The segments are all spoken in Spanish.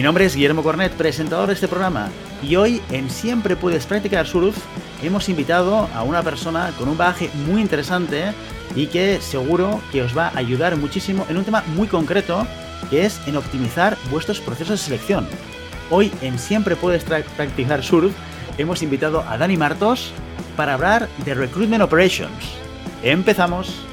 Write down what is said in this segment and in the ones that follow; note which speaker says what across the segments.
Speaker 1: Mi nombre es Guillermo Cornet, presentador de este programa, y hoy en Siempre Puedes Practicar Surf hemos invitado a una persona con un bagaje muy interesante y que seguro que os va a ayudar muchísimo en un tema muy concreto, que es en optimizar vuestros procesos de selección. Hoy en Siempre Puedes Practicar Surf hemos invitado a Dani Martos para hablar de Recruitment Operations. Empezamos.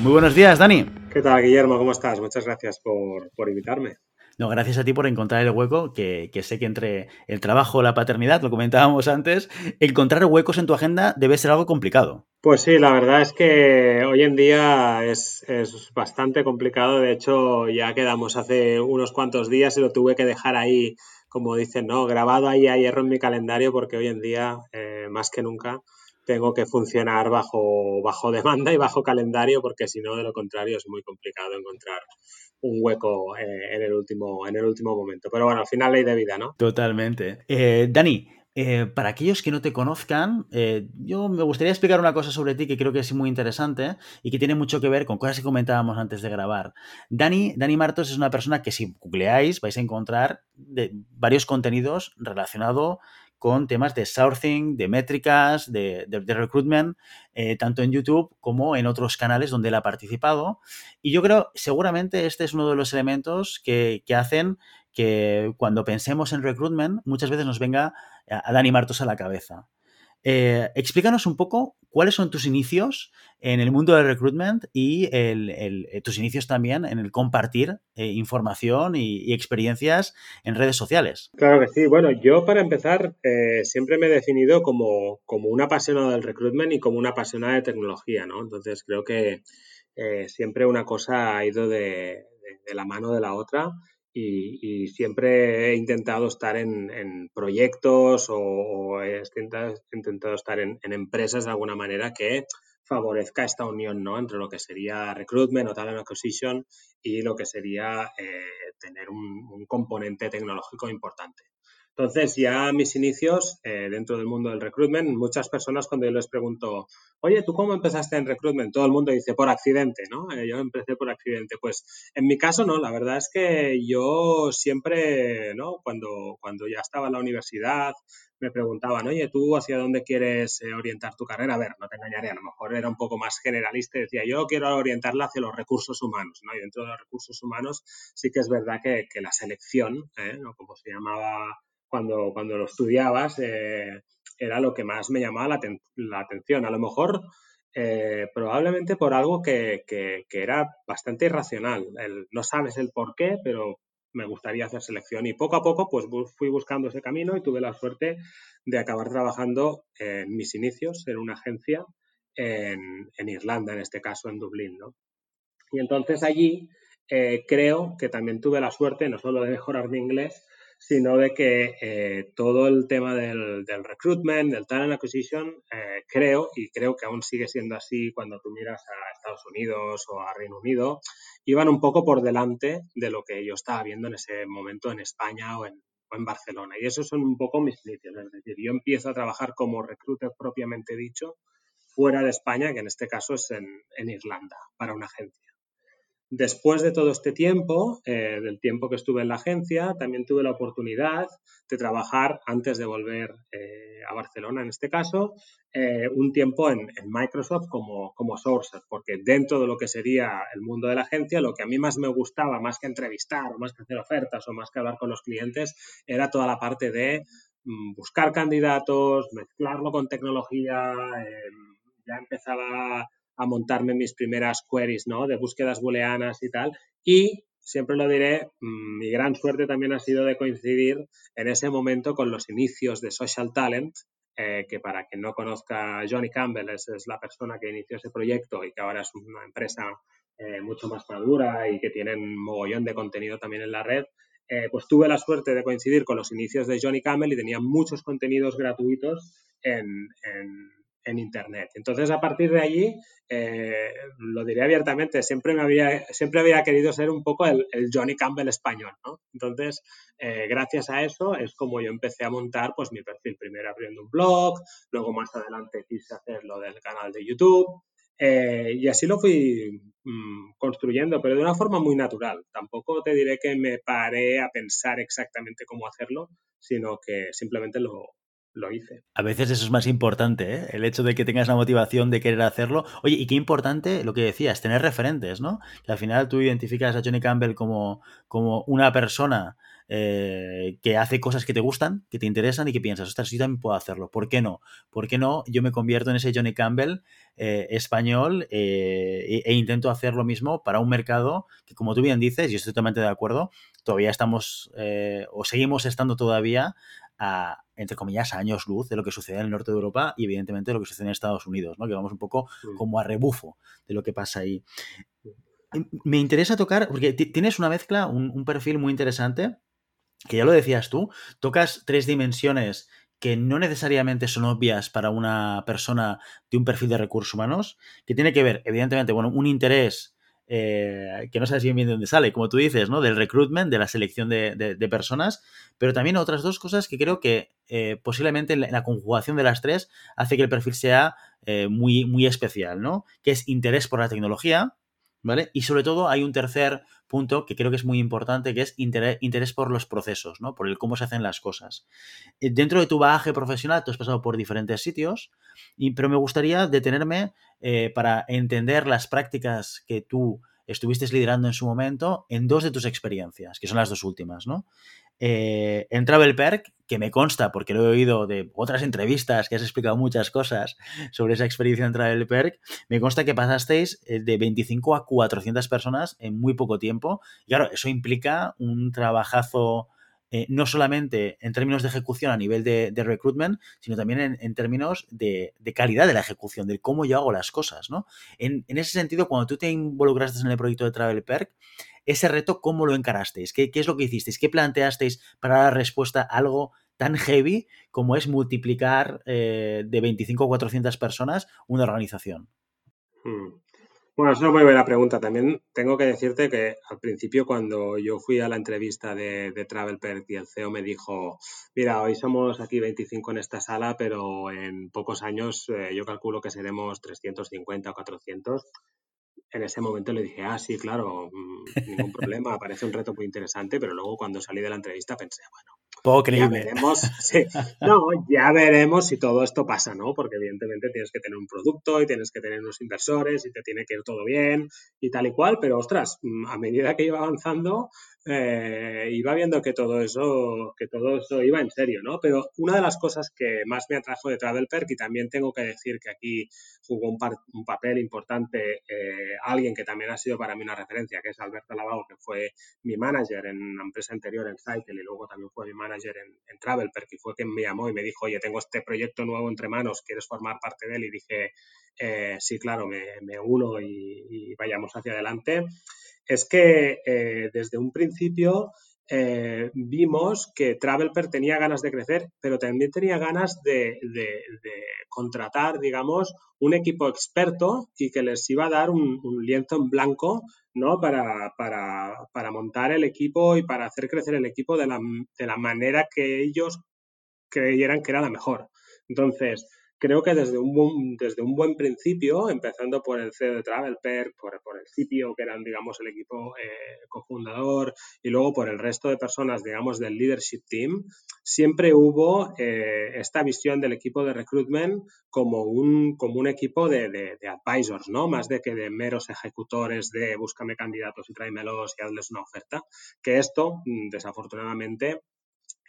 Speaker 1: Muy buenos días, Dani.
Speaker 2: ¿Qué tal, Guillermo? ¿Cómo estás? Muchas gracias por, invitarme.
Speaker 1: No, gracias a ti por encontrar el hueco, que, sé que entre el trabajo la paternidad, lo comentábamos antes, encontrar huecos en tu agenda debe ser algo complicado.
Speaker 2: Pues sí, la verdad es que hoy en día es, bastante complicado. De hecho, ya quedamos hace unos cuantos días y lo tuve que dejar ahí, como dicen, ¿no? Grabado ahí a hierro en mi calendario porque hoy en día, eh, más que nunca, tengo que funcionar bajo, bajo demanda y bajo calendario porque si no, de lo contrario, es muy complicado encontrar un hueco eh, en, el último, en el último momento. Pero bueno, al final ley de vida, ¿no?
Speaker 1: Totalmente. Eh, Dani, eh, para aquellos que no te conozcan, yo me gustaría explicar una cosa sobre ti que creo que es muy interesante y que tiene mucho que ver con cosas que comentábamos antes de grabar. Dani, Dani Martos es una persona que si googleáis vais a encontrar varios contenidos relacionados con temas de sourcing, de métricas, de, recruitment, eh, tanto en YouTube como en otros canales donde él ha participado. Y yo creo, seguramente este es uno de los elementos que, hacen que cuando pensemos en recruitment muchas veces nos venga a Martos a la cabeza. Eh, explícanos un poco cuáles son tus inicios en el mundo del recruitment y eh, tus inicios también en el compartir eh, información y, experiencias en redes sociales.
Speaker 2: Claro que sí. Bueno, yo para empezar siempre me he definido como, como un apasionado del recruitment y como una apasionada de tecnología, ¿no? Entonces creo que siempre una cosa ha ido de la mano de la otra y, siempre he intentado estar en, proyectos o, he intentado, estar en, empresas de alguna manera que favorezca esta unión ¿no? entre lo que sería recruitment o talent acquisition y lo que sería eh, tener un, componente tecnológico importante. Entonces, ya mis inicios eh, dentro del mundo del recruitment, muchas personas cuando yo les pregunto, oye, ¿tú cómo empezaste en recruitment? Todo el mundo dice por accidente, ¿no? Eh, yo empecé por accidente. Pues en mi caso no, la verdad es que yo siempre, ¿no? Cuando, cuando ya estaba en la universidad, me preguntaban, oye, ¿tú hacia dónde quieres eh, orientar tu carrera? A ver, no te engañaré, a lo mejor era un poco más generalista y decía, yo quiero orientarla hacia los recursos humanos, ¿no? Y dentro de los recursos humanos sí que es verdad que, la selección, ¿no? Como se llamaba cuando, cuando lo estudiabas, eh, era lo que más me llamaba la, atención. A lo mejor, eh, probablemente por algo que, era bastante irracional. no sabes el por qué, pero me gustaría hacer selección. Y poco a poco, pues fui buscando ese camino y tuve la suerte de acabar trabajando en mis inicios en una agencia en, Irlanda, en este caso en Dublín, Y entonces allí eh, creo que también tuve la suerte no solo de mejorar mi inglés, sino de que eh, todo el tema del, recruitment, del talent acquisition, eh, creo, y creo que aún sigue siendo así cuando tú miras a Estados Unidos o a Reino Unido, iban un poco por delante de lo que yo estaba viendo en ese momento en España o en, Barcelona. Y esos son un poco mis inicios. Es decir, yo empiezo a trabajar como recruiter propiamente dicho fuera de España, que en este caso es en Irlanda, para una agencia. Después de todo este tiempo, eh, del tiempo que estuve en la agencia, también tuve la oportunidad de trabajar antes de volver eh, a Barcelona, en este caso, eh, un tiempo en, Microsoft como, como sourcer, porque dentro de lo que sería el mundo de la agencia, lo que a mí más me gustaba, más que entrevistar, o más que hacer ofertas, o más que hablar con los clientes, era toda la parte de mm, buscar candidatos, mezclarlo con tecnología, ya empezaba a montarme mis primeras queries, ¿no? De búsquedas booleanas y tal. Y siempre lo diré, mm, mi gran suerte también ha sido de coincidir en ese momento con los inicios de Social Talent, eh, que para quien no conozca, Johnny Campbell es, la persona que inició ese proyecto y que ahora es una empresa eh, mucho más madura y que tienen mogollón de contenido también en la red. Eh, pues tuve la suerte de coincidir con los inicios de Johnny Campbell y tenía muchos contenidos gratuitos en Internet. Entonces, a partir de allí, eh, lo diré abiertamente, siempre, me había, siempre había querido ser un poco el, Johnny Campbell español, ¿no? Entonces, eh, gracias a eso es como yo empecé a montar pues mi perfil, primero abriendo un blog, luego más adelante quise hacer lo del canal de YouTube, eh, y así lo fui mm, construyendo, pero de una forma muy natural. Tampoco te diré que me paré a pensar exactamente cómo hacerlo, sino que simplemente lo, lo hice.
Speaker 1: A veces eso es más importante, ¿eh? el hecho de que tengas la motivación de querer hacerlo. Oye, y qué importante lo que decías, tener referentes, ¿no? Que al final tú identificas a Johnny Campbell como, como una persona eh, que hace cosas que te gustan, que te interesan y que piensas, ostras, yo también puedo hacerlo. ¿Por qué no? ¿Por qué no? Yo me convierto en ese Johnny Campbell eh, español e, e, intento hacer lo mismo para un mercado que, como tú bien dices, y estoy totalmente de acuerdo, todavía estamos o seguimos estando todavía a, entre comillas, a años luz de lo que sucede en el norte de Europa y evidentemente de lo que sucede en Estados Unidos, ¿no? Que vamos un poco como a rebufo de lo que pasa ahí. Me interesa tocar, porque tienes una mezcla, un, perfil muy interesante, que ya lo decías tú, tocas tres dimensiones que no necesariamente son obvias para una persona de un perfil de recursos humanos, que tiene que ver, evidentemente, bueno, un interés eh, que no sabes bien, bien de dónde sale, como tú dices, ¿no? Del recruitment, de la selección de, personas, pero también otras dos cosas que creo que eh, posiblemente en la, conjugación de las tres hace que el perfil sea eh, muy, muy especial, ¿no? Que es interés por la tecnología, ¿vale? Y sobre todo hay un tercer punto que creo que es muy importante, que es interés, por los procesos, ¿no? Por el cómo se hacen las cosas. Dentro de tu bagaje profesional, tú has pasado por diferentes sitios, y, pero me gustaría detenerme eh, para entender las prácticas que tú estuviste liderando en su momento en dos de tus experiencias, que son las dos últimas, ¿no? Eh, en Travel Perk, que me consta, porque lo he oído de otras entrevistas que has explicado muchas cosas sobre esa experiencia en Travel Perk, me consta que pasasteis eh, de 25 a 400 personas en muy poco tiempo. Y claro, eso implica un trabajazo eh, no solamente en términos de ejecución a nivel de, recruitment, sino también en, términos de, calidad de la ejecución, de cómo yo hago las cosas, ¿no? En, ese sentido, cuando tú te involucraste en el proyecto de Travel Perk, ese reto, ¿cómo lo encarasteis? ¿Qué, es lo que hicisteis? ¿Qué planteasteis para dar respuesta a algo tan heavy como es multiplicar eh, de 25 a 400 personas una organización?
Speaker 2: Hmm. Bueno, es una muy buena pregunta. También tengo que decirte que al principio cuando yo fui a la entrevista de, de y el CEO me dijo, mira, hoy somos aquí 25 en esta sala, pero en pocos años eh, yo calculo que seremos 350 o 400. En ese momento le dije, ah, sí, claro, mm, ningún problema, parece un reto muy interesante, pero luego cuando salí de la entrevista pensé, bueno,
Speaker 1: poco creíble.
Speaker 2: Ya veremos, No, ya veremos si todo esto pasa, ¿no? Porque evidentemente tienes que tener un producto y tienes que tener unos inversores y te tiene que ir todo bien y tal y cual, pero ostras, mm, a medida que iba avanzando, eh, iba viendo que todo eso, que todo eso iba en serio, ¿no? Pero una de las cosas que más me atrajo de Travel Perk, y también tengo que decir que aquí jugó un, un papel importante eh, alguien que también ha sido para mí una referencia, que es Alberto Lavao, que fue mi manager en una empresa anterior en Cycle y luego también fue mi manager en, en Travel Perk, y fue quien me llamó y me dijo, oye, tengo este proyecto nuevo entre manos, ¿quieres formar parte de él? Y dije, eh, sí, claro, me, me uno y, vayamos hacia adelante es que eh, desde un principio eh, vimos que Travelper tenía ganas de crecer, pero también tenía ganas de, contratar, digamos, un equipo experto y que les iba a dar un, lienzo en blanco ¿no? Para, para, montar el equipo y para hacer crecer el equipo de la, de la manera que ellos creyeran que era la mejor. Entonces, creo que desde un, buen, desde un buen principio, empezando por el CEO de TravelPerk, por, el CPO, que eran, digamos, el equipo eh, cofundador, y luego por el resto de personas, digamos, del leadership team, siempre hubo eh, esta visión del equipo de recruitment como un, como un equipo de, de, de, advisors, ¿no? Más de que de meros ejecutores de búscame candidatos y tráemelos y hazles una oferta, que esto, mm, desafortunadamente,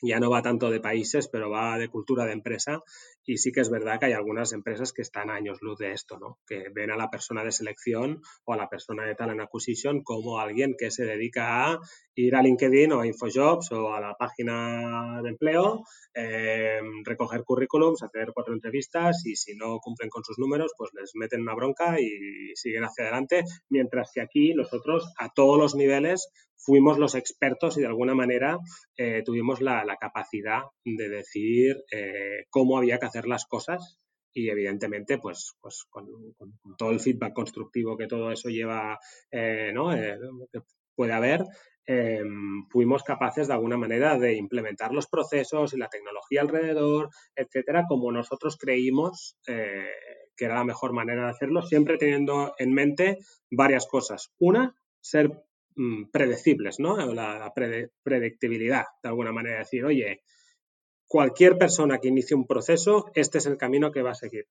Speaker 2: ya no va tanto de países, pero va de cultura de empresa. Y sí que es verdad que hay algunas empresas que están a años luz de esto, ¿no? Que ven a la persona de selección o a la persona de talent acquisition como alguien que se dedica a ir a LinkedIn o a InfoJobs o a la página de empleo, em, recoger currículums, hacer cuatro entrevistas y si no cumplen con sus números, pues les meten una bronca y siguen hacia adelante. Mientras que aquí nosotros a todos los niveles fuimos los expertos y de alguna manera eh, tuvimos la, capacidad de decir eh, cómo había que hacer las cosas y evidentemente pues, pues con, todo el feedback constructivo que todo eso lleva, eh, ¿no? que puede haber, fuimos capaces de alguna manera de implementar los procesos y la tecnología alrededor, etcétera, como nosotros creímos que era la mejor manera de hacerlo, siempre teniendo en mente varias cosas. Una, ser Mm, predecibles, ¿no? La, predictibilidad, de alguna manera, decir, oye, cualquier persona que inicie un proceso, este es el camino que va a seguir.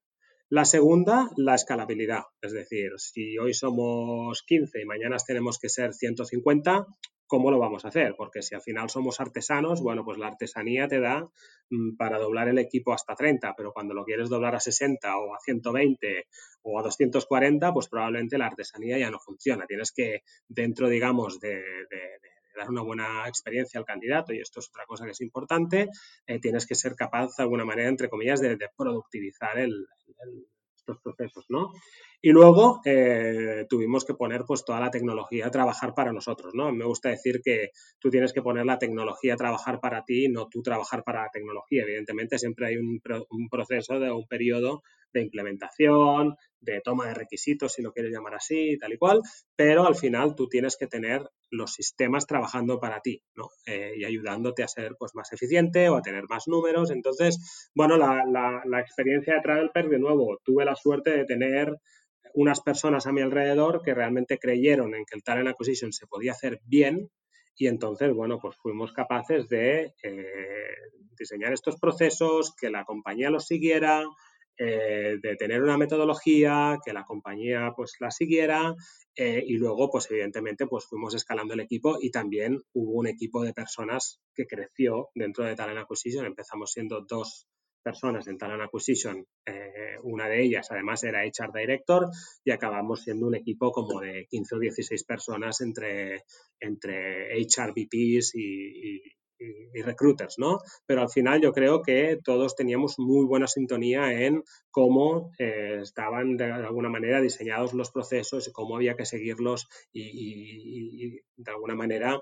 Speaker 2: La segunda, la escalabilidad, es decir, si hoy somos 15 y mañana tenemos que ser 150, ¿cómo lo vamos a hacer? Porque si al final somos artesanos, bueno, pues la artesanía te da mm, para doblar el equipo hasta 30, pero cuando lo quieres doblar a 60 o a 120 o a 240, pues probablemente la artesanía ya no funciona. Tienes que, dentro, digamos, de, dar una buena experiencia al candidato, y esto es otra cosa que es importante, eh, tienes que ser capaz, de alguna manera, entre comillas, de, productivizar estos procesos, ¿no? Y luego eh, tuvimos que poner pues toda la tecnología a trabajar para nosotros, ¿no? Me gusta decir que tú tienes que poner la tecnología a trabajar para ti, no tú trabajar para la tecnología. Evidentemente siempre hay un, un proceso de un periodo de implementación, de toma de requisitos, si lo quieres llamar así, tal y cual, pero al final tú tienes que tener los sistemas trabajando para ti, ¿no? Eh, y ayudándote a ser pues, más eficiente o a tener más números. Entonces, bueno, la, la, la experiencia de TravelPerk, de nuevo, tuve la suerte de tener unas personas a mi alrededor que realmente creyeron en que el talent acquisition se podía hacer bien y entonces, bueno, pues fuimos capaces de eh, diseñar estos procesos, que la compañía los siguiera, eh, de tener una metodología, que la compañía pues la siguiera eh, y luego pues evidentemente pues fuimos escalando el equipo y también hubo un equipo de personas que creció dentro de Talent Acquisition. Empezamos siendo dos personas en Talent Acquisition, eh, una de ellas además era HR Director y acabamos siendo un equipo como de 15 o 16 personas entre, entre HR VPs y, recruiters, ¿no? Pero al final yo creo que todos teníamos muy buena sintonía en cómo eh, estaban de alguna manera diseñados los procesos y cómo había que seguirlos y de alguna manera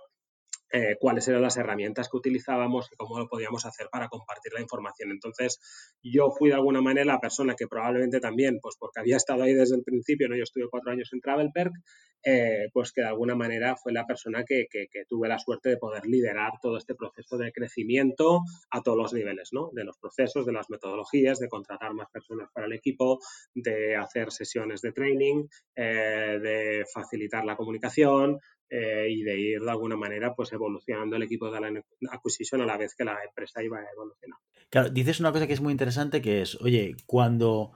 Speaker 2: eh, cuáles eran las herramientas que utilizábamos y cómo lo podíamos hacer para compartir la información. Entonces, yo fui de alguna manera la persona que probablemente también, pues porque había estado ahí desde el principio, ¿no? yo estuve cuatro años en Travelperk, eh, pues que de alguna manera fue la persona que, que, tuve la suerte de poder liderar todo este proceso de crecimiento a todos los niveles, ¿no? De los procesos, de las metodologías, de contratar más personas para el equipo, de hacer sesiones de training, eh, de facilitar la comunicación, eh, y de ir de alguna manera pues evolucionando el equipo de la acquisition a la vez que la empresa iba evolucionando.
Speaker 1: Claro, dices una cosa que es muy interesante que es, oye, cuando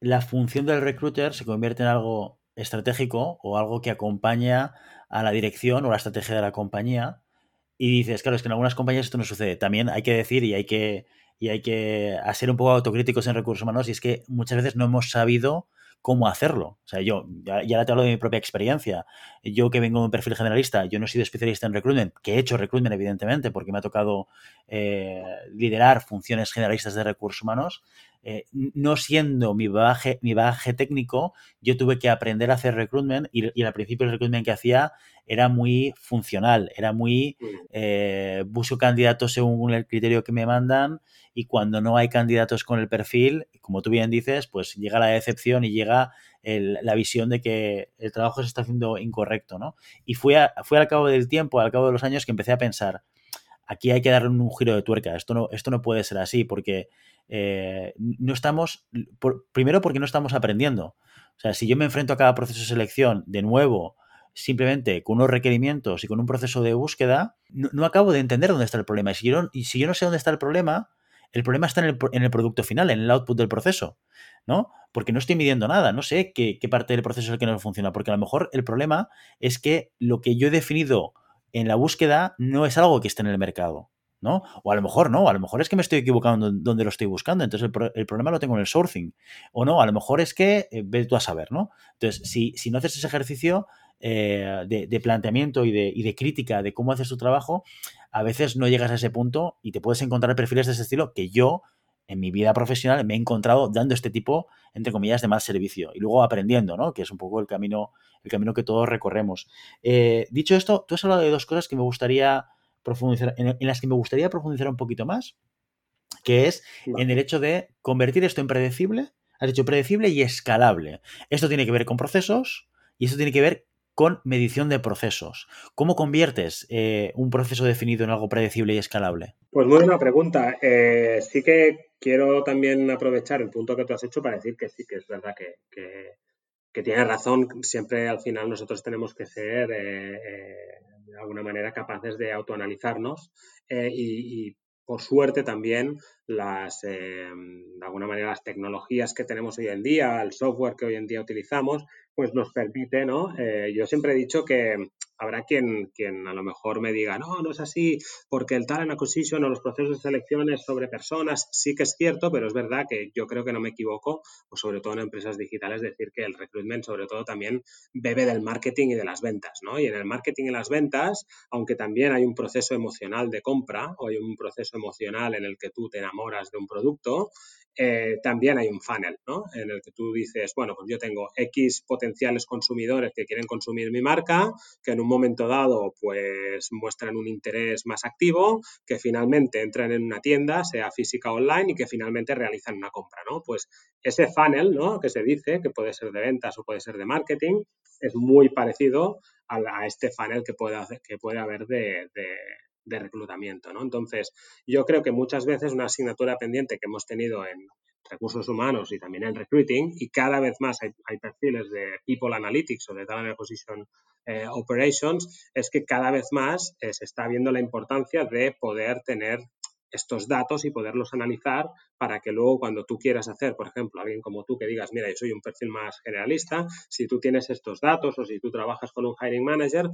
Speaker 1: la función del recruiter se convierte en algo estratégico o algo que acompaña a la dirección o la estrategia de la compañía y dices, claro, es que en algunas compañías esto no sucede. También hay que decir y hay que, y hay que ser un poco autocríticos en recursos humanos y es que muchas veces no hemos sabido cómo hacerlo. O sea, yo, ya, ya, te hablo de mi propia experiencia. Yo que vengo de un perfil generalista, yo no he sido especialista en recruitment, que he hecho recruitment, evidentemente, porque me ha tocado eh, liderar funciones generalistas de recursos humanos. Eh, no siendo mi bagaje, mi bagaje técnico, yo tuve que aprender a hacer recruitment y, y al principio el recruitment que hacía era muy funcional, era muy eh, busco candidatos según el criterio que me mandan y cuando no hay candidatos con el perfil, como tú bien dices, pues llega la decepción y llega la visión de que el trabajo se está haciendo incorrecto, ¿no? Y fue, fue al cabo del tiempo, al cabo de los años que empecé a pensar, aquí hay que darle un giro de tuerca, esto no, esto no puede ser así porque eh, no estamos, primero porque no estamos aprendiendo. O sea, si yo me enfrento a cada proceso de selección de nuevo, simplemente con unos requerimientos y con un proceso de búsqueda, no, acabo de entender dónde está el problema. Y si yo no sé dónde está el problema, el problema está en el, en el, producto final, en el output del proceso, ¿no? Porque no estoy midiendo nada, no sé qué, qué, parte del proceso es el que no funciona, porque a lo mejor el problema es que lo que yo he definido en la búsqueda no es algo que esté en el mercado, ¿no? O a lo mejor no, a lo mejor es que me estoy equivocando donde lo estoy buscando, entonces el, problema lo tengo en el sourcing. O no, a lo mejor es que eh, tú a saber, ¿no? Entonces, si, si no haces ese ejercicio eh, de, planteamiento y de, y de, crítica de cómo haces tu trabajo, a veces no llegas a ese punto y te puedes encontrar perfiles de ese estilo que yo en mi vida profesional me he encontrado dando este tipo, entre comillas, de mal servicio y luego aprendiendo, ¿no? Que es un poco el camino, el camino que todos recorremos. Eh, dicho esto, tú has hablado de dos cosas que me gustaría profundizar, en, las que me gustaría profundizar un poquito más, que es en el hecho de convertir esto en predecible, has dicho predecible y escalable. Esto tiene que ver con procesos y esto tiene que ver con medición de procesos. ¿Cómo conviertes eh, un proceso definido en algo predecible y escalable?
Speaker 2: Pues muy buena pregunta. Eh, sí que quiero también aprovechar el punto que tú has hecho para decir que sí, que es verdad que, que, tienes razón. Siempre al final nosotros tenemos que ser eh, de alguna manera capaces de autoanalizarnos y, y, por suerte también las, de alguna manera, las tecnologías que tenemos hoy en día, el software que hoy en día utilizamos, pues nos permite, ¿no? Eh, yo siempre he dicho que habrá quien, quien a lo mejor me diga, no, no es así, porque el talent acquisition o los procesos de selección es sobre personas, sí que es cierto, pero es verdad que yo creo que no me equivoco, o sobre todo en empresas digitales, decir que el recruitment sobre todo también bebe del marketing y de las ventas, ¿no? Y en el marketing y las ventas, aunque también hay un proceso emocional de compra o hay un proceso emocional en el que tú te enamoras de un producto, eh, también hay un funnel, ¿no? En el que tú dices, bueno, pues yo tengo X potenciales consumidores que quieren consumir mi marca, que en un momento dado, pues muestran un interés más activo, que finalmente entran en una tienda, sea física o online, y que finalmente realizan una compra, ¿no? Pues ese funnel, ¿no? Que se dice, que puede ser de ventas o puede ser de marketing, es muy parecido a, este funnel que puede, que puede haber de de reclutamiento, ¿no? Entonces, yo creo que muchas veces una asignatura pendiente que hemos tenido en recursos humanos y también en recruiting, y cada vez más hay, perfiles de People Analytics o de Talent Acquisition eh, Operations, es que cada vez más eh, se está viendo la importancia de poder tener estos datos y poderlos analizar para que luego cuando tú quieras hacer, por ejemplo, alguien como tú que digas, mira, yo soy un perfil más generalista, si tú tienes estos datos o si tú trabajas con un hiring manager,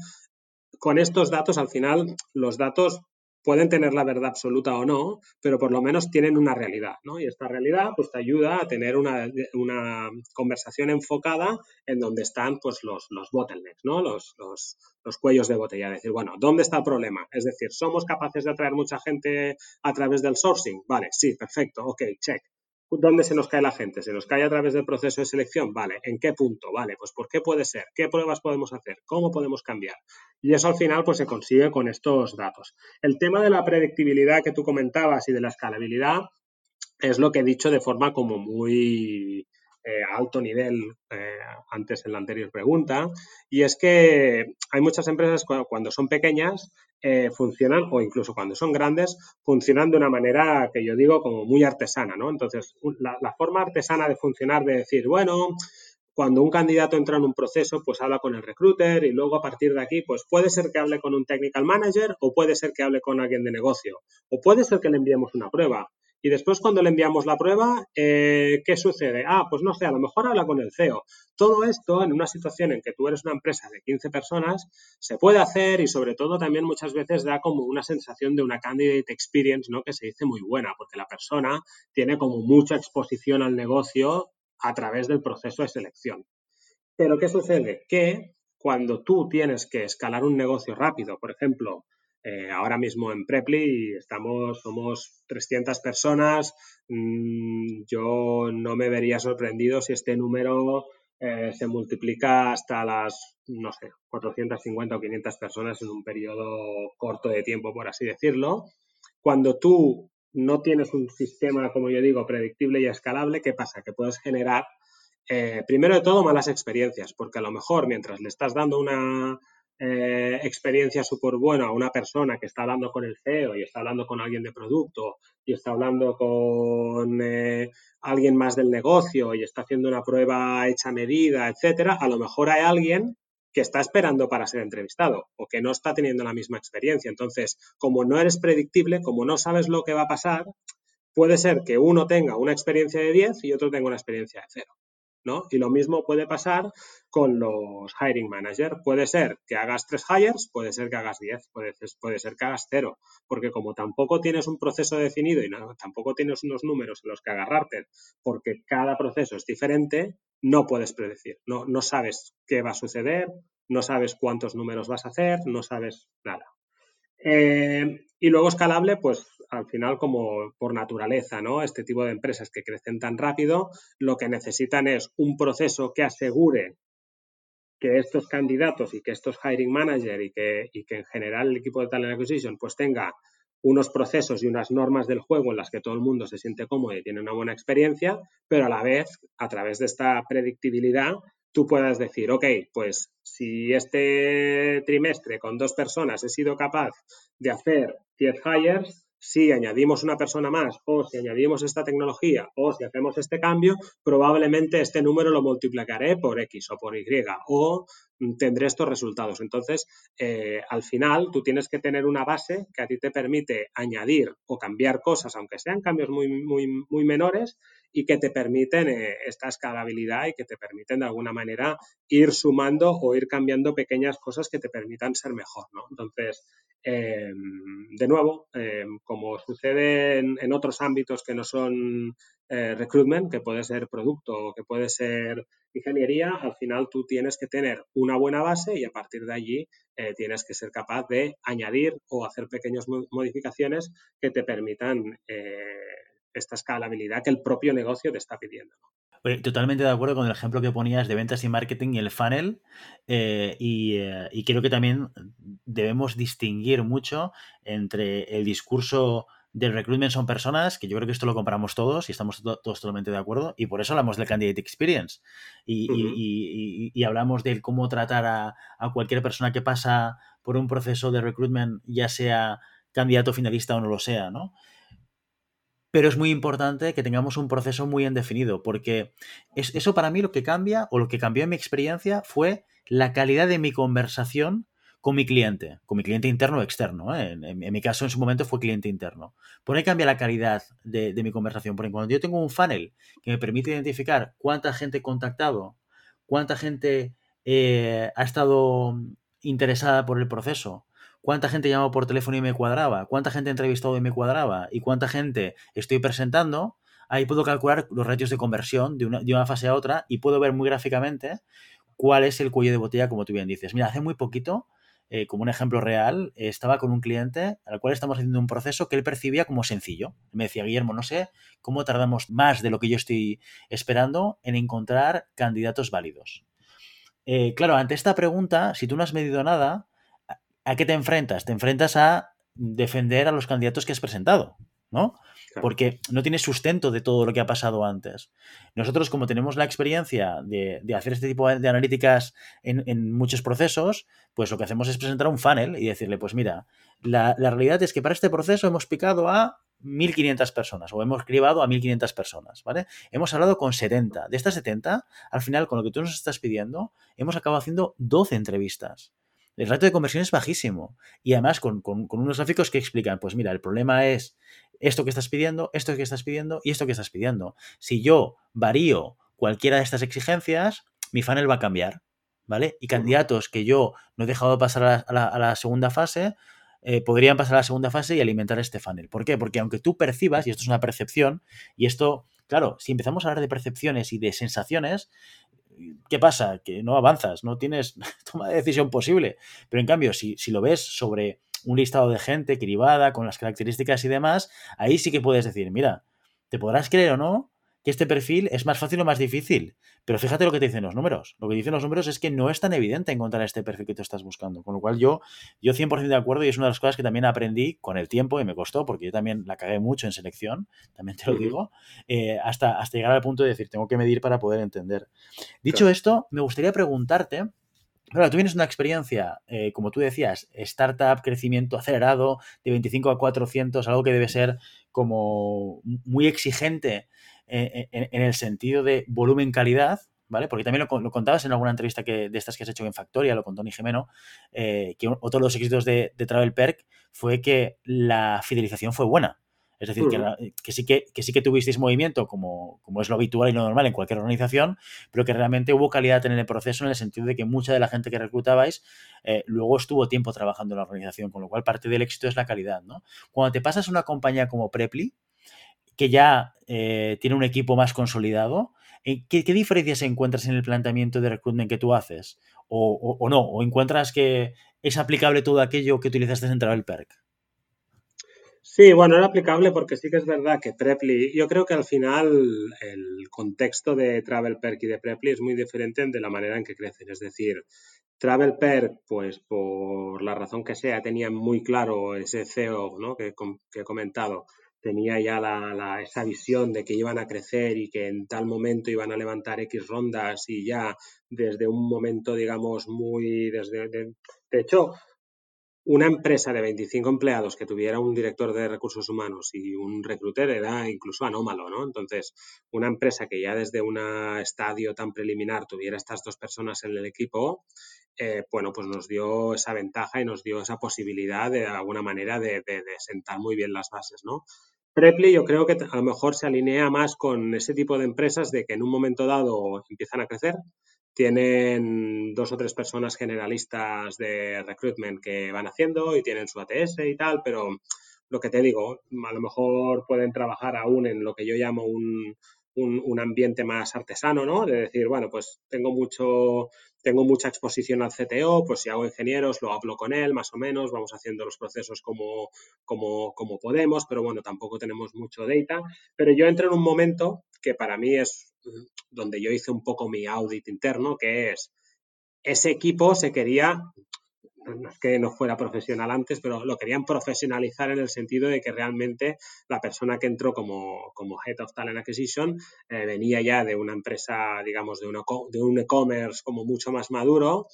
Speaker 2: con estos datos, al final, los datos pueden tener la verdad absoluta o no, pero por lo menos tienen una realidad, ¿no? Y esta realidad, pues te ayuda a tener una, conversación enfocada en donde están, pues, los, los bottlenecks, ¿no? Los, los, los cuellos de botella. Decir, bueno, ¿dónde está el problema? Es decir, ¿somos capaces de atraer mucha gente a través del sourcing? Vale, sí, perfecto, ok, check. ¿Dónde se nos cae la gente? ¿Se nos cae a través del proceso de selección? Vale, ¿en qué punto? Vale, pues ¿por qué puede ser? ¿Qué pruebas podemos hacer? ¿Cómo podemos cambiar? Y eso al final pues se consigue con estos datos. El tema de la predictibilidad que tú comentabas y de la escalabilidad es lo que he dicho de forma como muy eh, alto nivel eh, antes en la anterior pregunta, y es que hay muchas empresas cuando son pequeñas eh, funcionan, o incluso cuando son grandes, funcionan de una manera que yo digo como muy artesana, ¿no? Entonces, la, la forma artesana de funcionar, de decir, bueno, cuando un candidato entra en un proceso, pues habla con el recruiter y luego a partir de aquí, pues puede ser que hable con un technical manager o puede ser que hable con alguien de negocio o puede ser que le enviemos una prueba. Y después cuando le enviamos la prueba, eh, ¿qué sucede? Ah, pues no sé, a lo mejor habla con el CEO. Todo esto en una situación en que tú eres una empresa de 15 personas, se puede hacer y sobre todo también muchas veces da como una sensación de una candidate experience, ¿no? Que se dice muy buena, porque la persona tiene como mucha exposición al negocio a través del proceso de selección. Pero ¿qué sucede? Que cuando tú tienes que escalar un negocio rápido, por ejemplo, eh, ahora mismo en Preply estamos, somos 300 personas. Mm, yo no me vería sorprendido si este número eh, se multiplica hasta las, no sé, 450 o 500 personas en un periodo corto de tiempo, por así decirlo. Cuando tú no tienes un sistema, como yo digo, predictible y escalable, ¿qué pasa? Que puedes generar, eh, primero de todo, malas experiencias, porque a lo mejor mientras le estás dando una, eh, experiencia súper buena una persona que está hablando con el CEO y está hablando con alguien de producto y está hablando con eh, alguien más del negocio y está haciendo una prueba hecha a medida, etcétera, a lo mejor hay alguien que está esperando para ser entrevistado o que no está teniendo la misma experiencia. Entonces, como no eres predictible, como no sabes lo que va a pasar, puede ser que uno tenga una experiencia de 10 y otro tenga una experiencia de 0. ¿No? Y lo mismo puede pasar con los hiring manager. Puede ser que hagas tres hires, puede ser que hagas diez, puede, puede ser que hagas cero, porque como tampoco tienes un proceso definido y no, tampoco tienes unos números en los que agarrarte, porque cada proceso es diferente, no puedes predecir, no, no sabes qué va a suceder, no sabes cuántos números vas a hacer, no sabes nada. Eh, y luego escalable, pues al final como por naturaleza, ¿no? Este tipo de empresas que crecen tan rápido, lo que necesitan es un proceso que asegure que estos candidatos y que estos hiring manager y que, y que en general el equipo de talent acquisition pues tenga unos procesos y unas normas del juego en las que todo el mundo se siente cómodo y tiene una buena experiencia, pero a la vez, a través de esta predictibilidad, tú puedas decir, ok, pues si este trimestre con dos personas he sido capaz de hacer 10 hires, si añadimos una persona más o si añadimos esta tecnología o si hacemos este cambio, probablemente este número lo multiplicaré por X o por Y o tendré estos resultados. Entonces, eh, al final, tú tienes que tener una base que a ti te permite añadir o cambiar cosas, aunque sean cambios muy, muy, muy menores, y que te permiten eh, esta escalabilidad y que te permiten de alguna manera ir sumando o ir cambiando pequeñas cosas que te permitan ser mejor. ¿no? Entonces, em, de nuevo, em, como sucede en, otros ámbitos que no son eh, recruitment, que puede ser producto o que puede ser ingeniería, al final tú tienes que tener una buena base y a partir de allí eh, tienes que ser capaz de añadir o hacer pequeñas modificaciones que te permitan esta escalabilidad que el propio negocio te está pidiendo.
Speaker 1: totalmente de acuerdo con el ejemplo que ponías de ventas y marketing y el funnel. Eh, eh, y, creo que también debemos distinguir mucho entre el discurso del recruitment son personas, que yo creo que esto lo compramos todos y estamos todos totalmente de acuerdo, y por eso hablamos del candidate experience y, hablamos de cómo tratar a, a, cualquier persona que pasa por un proceso de recruitment, ya sea candidato finalista o no lo sea, ¿no? Pero es muy importante que tengamos un proceso muy bien definido, porque eso para mí lo que cambia o lo que cambió en mi experiencia fue la calidad de mi conversación con mi cliente, con mi cliente interno o externo. ¿eh? En, mi caso, en su momento fue cliente interno. ¿Por qué cambia la calidad de, mi conversación? Porque cuando yo tengo un funnel que me permite identificar cuánta gente he contactado, cuánta gente eh, ha estado interesada por el proceso, cuánta gente llamó por teléfono y me cuadraba, cuánta gente he entrevistado y me cuadraba y cuánta gente estoy presentando, ahí puedo calcular los ratios de conversión de una, fase a otra y puedo ver muy gráficamente cuál es el cuello de botella, como tú bien dices. Mira, hace muy poquito, eh, como un ejemplo real, estaba con un cliente al cual estamos haciendo un proceso que él percibía como sencillo. Me decía, Guillermo, no sé cómo tardamos más de lo que yo estoy esperando en encontrar candidatos válidos. Eh, claro, ante esta pregunta, si tú no has medido nada, ¿a qué te enfrentas? Te enfrentas a defender a los candidatos que has presentado, ¿no? Porque no tienes sustento de todo lo que ha pasado antes. Nosotros, como tenemos la experiencia de, hacer este tipo de analíticas en, muchos procesos, pues lo que hacemos es presentar un funnel y decirle, pues mira, la, realidad es que para este proceso hemos picado a 1.500 personas o hemos cribado a 1.500 personas, ¿vale? Hemos hablado con 70. De estas 70, al final, con lo que tú nos estás pidiendo, hemos acabado haciendo 12 entrevistas el ratio de conversión es bajísimo. Y además con, unos gráficos que explican, pues mira, el problema es esto que estás pidiendo, esto que estás pidiendo y esto que estás pidiendo. Si yo varío cualquiera de estas exigencias, mi funnel va a cambiar. ¿Vale? Y candidatos que yo no he dejado pasar a la, segunda fase, eh, podrían pasar a la segunda fase y alimentar este funnel. ¿Por qué? Porque aunque tú percibas, y esto es una percepción, y esto, claro, si empezamos a hablar de percepciones y de sensaciones, ¿qué pasa? Que no avanzas, no tienes toma de decisión posible. Pero en cambio, si, si lo ves sobre un listado de gente cribada, con las características y demás, ahí sí que puedes decir, mira, te podrás creer o no, que este perfil es más fácil o más difícil. Pero fíjate lo que te dicen los números. Lo que dicen los números es que no es tan evidente encontrar este perfil que tú estás buscando. Con lo cual yo, yo 100% de acuerdo y es una de las cosas que también aprendí con el tiempo y me costó, porque yo también la cagué mucho en selección, también te lo digo, eh, hasta, hasta llegar al punto de decir, tengo que medir para poder entender. Dicho esto, me gustaría preguntarte... Ahora, tú tienes una experiencia, eh, como tú decías, startup, crecimiento acelerado, de 25 a 400, algo que debe ser como muy exigente en, el sentido de volumen-calidad, ¿vale? Porque también lo, contabas en alguna entrevista que, de estas que has hecho en Factoria, lo contó Tony Jimeno, eh, que otro de los éxitos de, Travel Perk fue que la fidelización fue buena. Es decir, que, sí que, sí que tuvisteis movimiento, como, como es lo habitual y lo normal en cualquier organización, pero que realmente hubo calidad en el proceso en el sentido de que mucha de la gente que reclutabais eh, luego estuvo tiempo trabajando en la organización, con lo cual parte del éxito es la calidad. ¿no? Cuando te pasas a una compañía como Preply, que ya eh, tiene un equipo más consolidado, eh, ¿qué, diferencias encuentras en el planteamiento de recruitment que tú haces? O, o, no? ¿O encuentras que es aplicable todo aquello que utilizaste en Travel Perk?
Speaker 2: Sí, bueno, era aplicable porque sí que es verdad que Preply, yo creo que al final el contexto de Travel Perk y de Preply es muy diferente de la manera en que crecen. Es decir, Travel Perk, pues por la razón que sea, tenía muy claro ese CEO ¿no? que, que he comentado, tenía ya la, esa visión de que iban a crecer y que en tal momento iban a levantar X rondas y ya desde un momento, digamos, muy... Desde, de, hecho, una empresa de 25 empleados que tuviera un director de recursos humanos y un recruiter era incluso anómalo, ¿no? Entonces, una empresa que ya desde un estadio tan preliminar tuviera estas dos personas en el equipo, eh, bueno, pues nos dio esa ventaja y nos dio esa posibilidad de, alguna manera de, sentar muy bien las bases, ¿no? Preply yo creo que a lo mejor se alinea más con ese tipo de empresas de que en un momento dado empiezan a crecer, tienen dos o tres personas generalistas de recruitment que van haciendo y tienen su ATS y tal, pero lo que te digo, a lo mejor pueden trabajar aún en lo que yo llamo un, un, ambiente más artesano, ¿no? De decir, bueno, pues tengo mucho, tengo mucha exposición al CTO, pues si hago ingenieros, lo hablo con él, más o menos, vamos haciendo los procesos como, como, como podemos, pero bueno, tampoco tenemos mucho data. Pero yo entro en un momento que para mí es donde yo hice un poco mi audit interno, que es ese equipo se quería no es que no fuera profesional antes, pero lo querían profesionalizar en el sentido de que realmente la persona que entró como, como Head of Talent Acquisition eh, venía ya de una empresa, digamos, de, de un e-commerce como mucho más maduro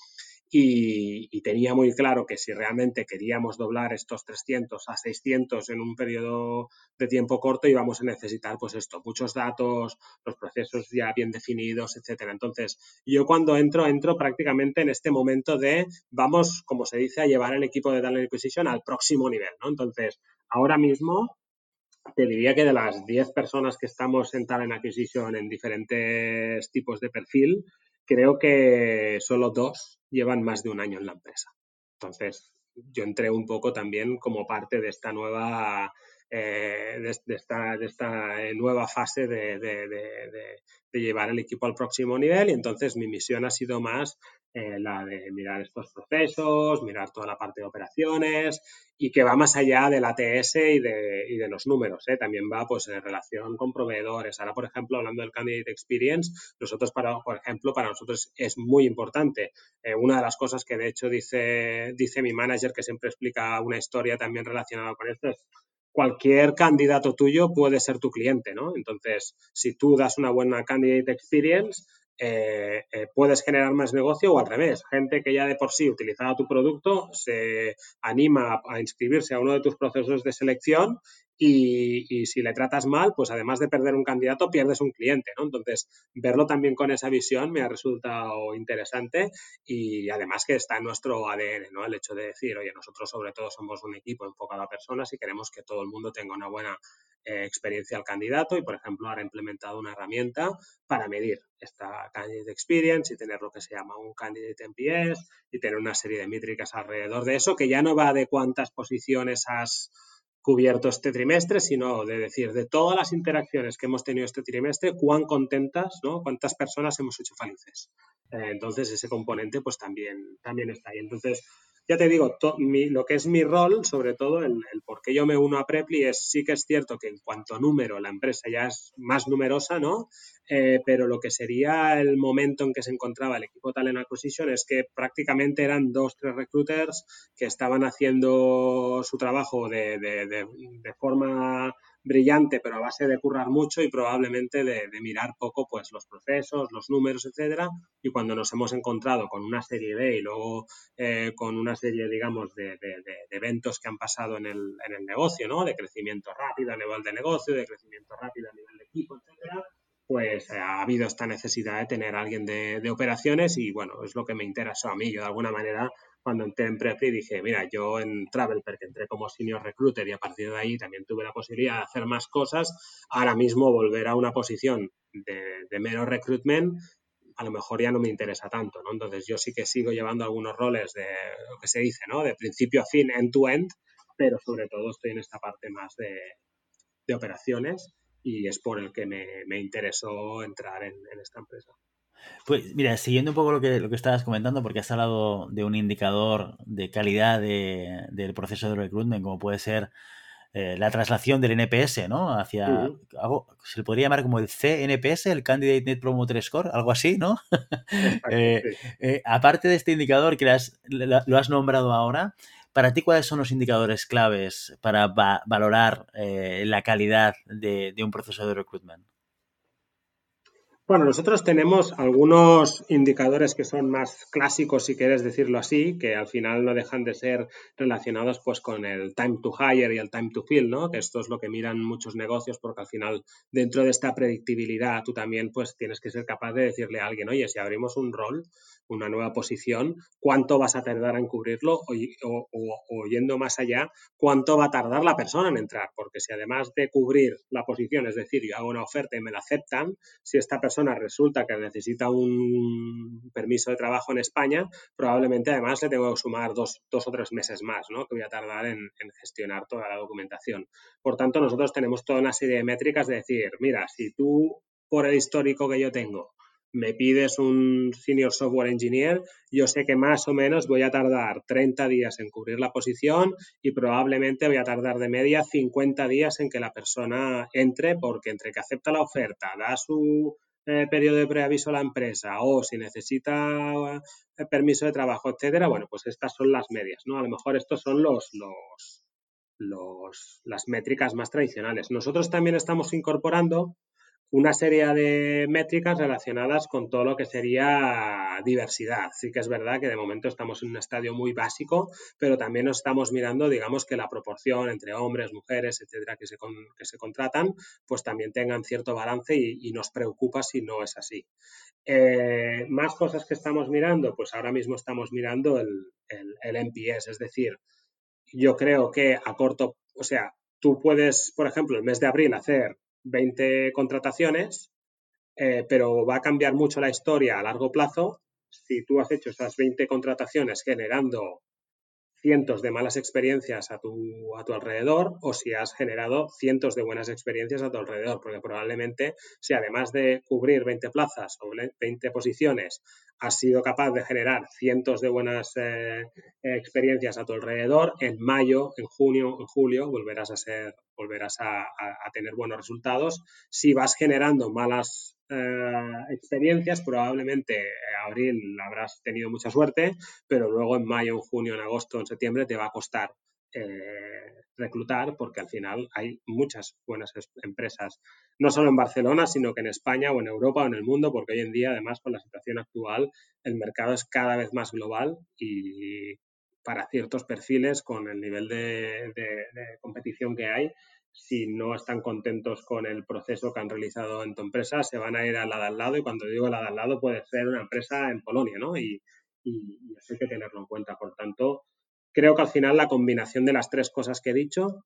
Speaker 2: y, tenía muy claro que si realmente queríamos doblar estos 300 a 600 en un periodo de tiempo corto íbamos a necesitar pues esto, muchos datos, los procesos ya bien definidos, etcétera. Entonces, yo cuando entro, entro prácticamente en este momento de vamos, como se dice, a llevar el equipo de Talent Acquisition al próximo nivel, ¿no? Entonces, ahora mismo te diría que de las 10 personas que estamos en Talent Acquisition en diferentes tipos de perfil, creo que solo dos llevan más de un año en la empresa. Entonces, yo entré un poco también como parte de esta nueva, eh, de, esta, de, esta, nueva fase de, de, llevar el equipo al próximo nivel y entonces mi misión ha sido más eh, la de mirar estos procesos, mirar toda la parte de operaciones y que va más allá del ATS y de, y de los números. ¿eh? También va pues en relación con proveedores. Ahora, por ejemplo, hablando del Candidate Experience, nosotros, para, por ejemplo, para nosotros es muy importante. Eh, una de las cosas que de hecho dice, dice mi manager, que siempre explica una historia también relacionada con esto, es cualquier candidato tuyo puede ser tu cliente, ¿no? Entonces, si tú das una buena candidate experience, eh, eh, puedes generar más negocio o al revés. Gente que ya de por sí utilizaba tu producto se anima a inscribirse a uno de tus procesos de selección y, si le tratas mal, pues además de perder un candidato, pierdes un cliente, ¿no? Entonces, verlo también con esa visión me ha resultado interesante y además que está en nuestro ADN, ¿no? El hecho de decir, oye, nosotros sobre todo somos un equipo enfocado a personas y queremos que todo el mundo tenga una buena eh, experiencia al candidato y, por ejemplo, ahora implementado una herramienta para medir esta candidate experience y tener lo que se llama un candidate NPS y tener una serie de métricas alrededor de eso que ya no va de cuántas posiciones has cubierto este trimestre, sino de decir de todas las interacciones que hemos tenido este trimestre, cuán contentas, ¿no? Cuántas personas hemos hecho felices. Eh, entonces ese componente pues también, también está ahí. Entonces, ya te digo, lo que es mi rol, sobre todo el, por qué yo me uno a Preply, es sí que es cierto que en cuanto a número la empresa ya es más numerosa, ¿no? Eh, pero lo que sería el momento en que se encontraba el equipo Talent Acquisition es que prácticamente eran dos, tres recruiters que estaban haciendo su trabajo de, de, de, de forma brillante, pero a base de currar mucho y probablemente de, mirar poco pues los procesos, los números, etcétera. Y cuando nos hemos encontrado con una serie B y luego eh, con una serie, digamos, de, eventos que han pasado en el, negocio, ¿no? De crecimiento rápido a nivel de negocio, de crecimiento rápido a nivel de equipo, etcétera, pues eh, ha habido esta necesidad de tener alguien de, operaciones y bueno, es lo que me interesó a mí. Yo de alguna manera cuando entré en Preply dije, mira, yo en Travel, porque entré como senior recruiter y a partir de ahí también tuve la posibilidad de hacer más cosas, ahora mismo volver a una posición de, mero recruitment a lo mejor ya no me interesa tanto, ¿no? Entonces yo sí que sigo llevando algunos roles de lo que se dice, ¿no? De principio a fin, end-to-end, pero sobre todo estoy en esta parte más de, operaciones y es por el que me, interesó entrar en, en esta empresa.
Speaker 1: Pues mira, siguiendo un poco lo que, lo que estabas comentando, porque has hablado de un indicador de calidad de, del proceso de recruitment, como puede ser eh, la traslación del NPS, ¿no? Hacia uh -huh. algo, se le podría llamar como el CNPS, el Candidate Net Promoter Score, algo así, ¿no? eh, eh, aparte de este indicador que has, lo has nombrado ahora, para ti, ¿cuáles son los indicadores claves para va valorar la calidad de, de un proceso de recruitment?
Speaker 2: Bueno, nosotros tenemos algunos indicadores que son más clásicos, si quieres decirlo así, que al final no dejan de ser relacionados pues con el time to hire y el time to fill, ¿no? Que esto es lo que miran muchos negocios porque al final dentro de esta predictibilidad tú también pues tienes que ser capaz de decirle a alguien, oye, si abrimos un rol, una nueva posición, ¿cuánto vas a tardar en cubrirlo? O, o, yendo más allá, ¿cuánto va a tardar la persona en entrar? Porque si además de cubrir la posición, es decir, yo hago una oferta y me la aceptan, si esta persona resulta que necesita un permiso de trabajo en España, probablemente además le tengo que sumar dos, dos o tres meses más, ¿no? que voy a tardar en, gestionar toda la documentación. Por tanto, nosotros tenemos toda una serie de métricas de decir, mira, si tú, por el histórico que yo tengo, me pides un senior software engineer, yo sé que más o menos voy a tardar 30 días en cubrir la posición y probablemente voy a tardar de media 50 días en que la persona entre, porque entre que acepta la oferta, da su eh, periodo de preaviso a la empresa o si necesita eh, permiso de trabajo, etcétera, bueno, pues estas son las medias, ¿no? A lo mejor estos son los, los, los, las métricas más tradicionales. Nosotros también estamos incorporando una serie de métricas relacionadas con todo lo que sería diversidad. Sí que es verdad que de momento estamos en un estadio muy básico, pero también nos estamos mirando, digamos, que la proporción entre hombres, mujeres, etcétera, que se, que se contratan, pues también tengan cierto balance y, nos preocupa si no es así. Eh, más cosas que estamos mirando, pues ahora mismo estamos mirando el, el, el es decir, yo creo que a corto, o sea, tú puedes, por ejemplo, el mes de abril hacer 20 contrataciones, eh, pero va a cambiar mucho la historia a largo plazo. Si tú has hecho esas 20 contrataciones generando cientos de malas experiencias a tu, a tu alrededor o si has generado cientos de buenas experiencias a tu alrededor, porque probablemente si además de cubrir 20 plazas o 20 posiciones has sido capaz de generar cientos de buenas eh, experiencias a tu alrededor, en mayo, en junio, en julio volverás a ser, volverás a, tener buenos resultados. Si vas generando malas eh, experiencias, probablemente en abril habrás tenido mucha suerte, pero luego en mayo, en junio, en agosto, en septiembre te va a costar eh, reclutar porque al final hay muchas buenas empresas, no solo en Barcelona, sino que en España o en Europa o en el mundo, porque hoy en día, además, con la situación actual, el mercado es cada vez más global y para ciertos perfiles, con el nivel de, de, de competición que hay, si no están contentos con el proceso que han realizado en tu empresa, se van a ir a la de al lado y cuando digo la de al lado puede ser una empresa en Polonia, ¿no? Y, y, eso hay que tenerlo en cuenta. Por tanto, creo que al final la combinación de las tres cosas que he dicho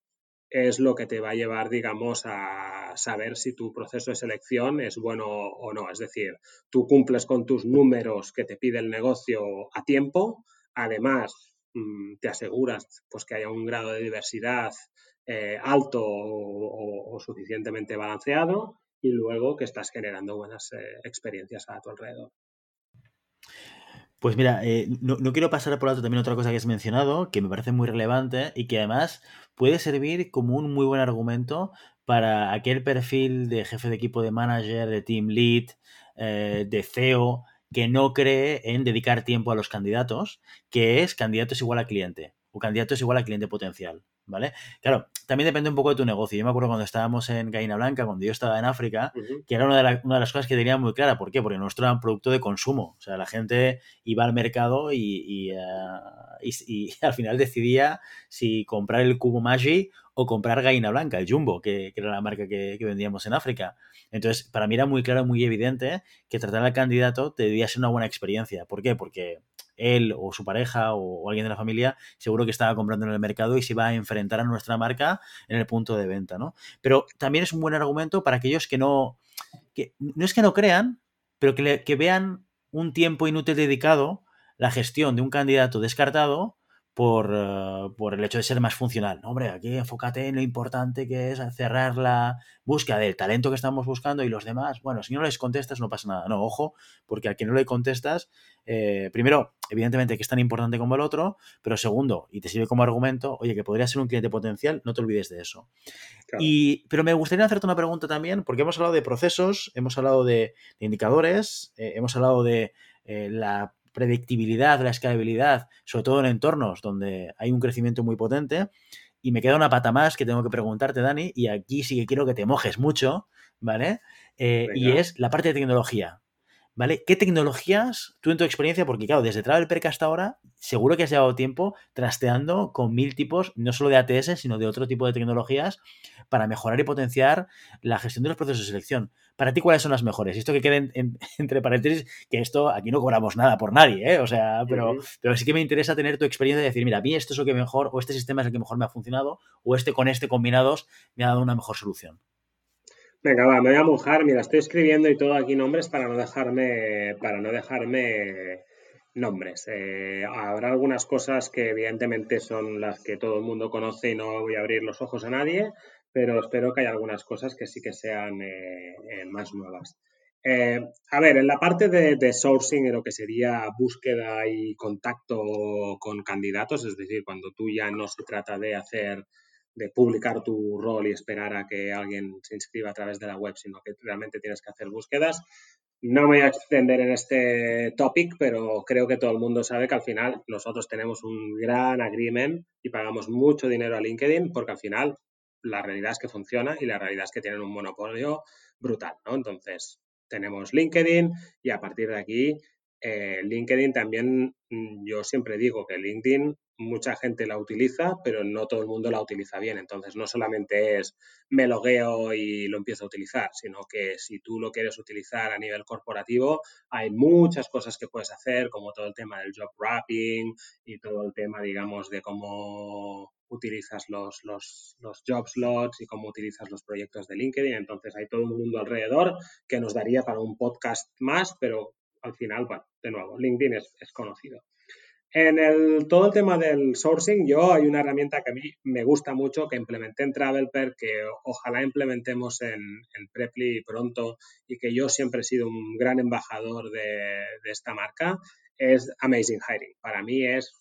Speaker 2: es lo que te va a llevar, digamos, a saber si tu proceso de selección es bueno o no. Es decir, tú cumples con tus números que te pide el negocio a tiempo, además te aseguras pues, que haya un grado de diversidad eh, alto o, suficientemente balanceado y luego que estás generando buenas eh, experiencias a tu alrededor.
Speaker 1: Pues mira, eh, no, no, quiero pasar por alto también otra cosa que has mencionado, que me parece muy relevante y que además puede servir como un muy buen argumento para aquel perfil de jefe de equipo de manager, de team lead, de CEO, que no cree en dedicar tiempo a los candidatos, que es candidato es igual a cliente o candidato es igual a cliente potencial. ¿vale? Claro, también depende un poco de tu negocio. Yo me acuerdo cuando estábamos en Gaina Blanca, cuando yo estaba en África, uh -huh. que era una de, la, una de, las cosas que tenía muy clara. ¿Por qué? Porque nuestro era un producto de consumo. O sea, la gente iba al mercado y, y, uh, y, y al final decidía si comprar el cubo Magi o comprar Gaina Blanca, el Jumbo, que, era la marca que, vendíamos en África. Entonces, para mí era muy claro, muy evidente que tratar al candidato debía ser una buena experiencia. ¿Por qué? Porque él o su pareja o, alguien de la familia seguro que estaba comprando en el mercado y se va a enfrentar a nuestra marca en el punto de venta, ¿no? Pero también es un buen argumento para aquellos que no, que no es que no crean, pero que, que vean un tiempo inútil dedicado la gestión de un candidato descartado por, eh, por, el hecho de ser más funcional. hombre, aquí enfócate en lo importante que es cerrar la búsqueda del talento que estamos buscando y los demás. Bueno, si no les contestas no pasa nada. No, ojo, porque a quien no le contestas, eh, primero, evidentemente que es tan importante como el otro, pero segundo, y te sirve como argumento, oye, que podría ser un cliente potencial, no te olvides de eso. Y, pero me gustaría hacerte una pregunta también, porque hemos hablado de procesos, hemos hablado de, indicadores, eh, hemos hablado de la predictibilidad, la escalabilidad, sobre todo en entornos donde hay un crecimiento muy potente. Y me queda una pata más que tengo que preguntarte, Dani, y aquí sí que quiero que te mojes mucho, ¿vale? Eh, y es la parte de tecnología. ¿Vale? ¿Qué tecnologías, tú en tu experiencia, porque claro, desde Travel Perk hasta ahora, seguro que has llevado tiempo trasteando con mil tipos, no solo de ATS, sino de otro tipo de tecnologías para mejorar y potenciar la gestión de los procesos de selección. Para ti, ¿cuáles son las mejores? Y esto que quede entre paréntesis, que esto aquí no cobramos nada por nadie, ¿eh? O sea, pero, pero sí que me interesa tener tu experiencia de decir, mira, a mí esto es lo que mejor, o este sistema es el que mejor me ha funcionado, o este con este combinados me ha dado una mejor solución.
Speaker 2: Venga, va, me voy a mojar. Mira, estoy escribiendo y todo aquí nombres para no dejarme, para no dejarme nombres. Eh, habrá algunas cosas que evidentemente son las que todo el mundo conoce y no voy a abrir los ojos a nadie, pero espero que haya algunas cosas que sí que sean eh, eh, más nuevas. a ver, en la parte de, de, sourcing, en lo que sería búsqueda y contacto con candidatos, es decir, cuando tú ya no se trata de hacer de publicar tu rol y esperar a que alguien se inscriba a través de la web, sino que realmente tienes que hacer búsquedas. No me voy a extender en este topic, pero creo que todo el mundo sabe que al final nosotros tenemos un gran agreement y pagamos mucho dinero a LinkedIn porque al final la realidad es que funciona y la realidad es que tienen un monopolio brutal, ¿no? Entonces, tenemos LinkedIn y a partir de aquí, eh, LinkedIn también, mm, yo siempre digo que LinkedIn mucha gente la utiliza, pero no todo el mundo la utiliza bien. Entonces, no solamente es me logueo y lo empiezo a utilizar, sino que si tú lo quieres utilizar a nivel corporativo, hay muchas cosas que puedes hacer, como todo el tema del job wrapping y todo el tema, digamos, de cómo utilizas los, los, los job slots y cómo utilizas los proyectos de LinkedIn. Entonces, hay todo un mundo alrededor que nos daría para un podcast más, pero al final, bueno, de nuevo, LinkedIn es, es conocido. En el, todo el tema del sourcing, yo hay una herramienta que a mí me gusta mucho, que implementé en TravelPer, que ojalá implementemos en, en Preply pronto y que yo siempre he sido un gran embajador de, esta marca, es Amazing Hiring. Para mí es,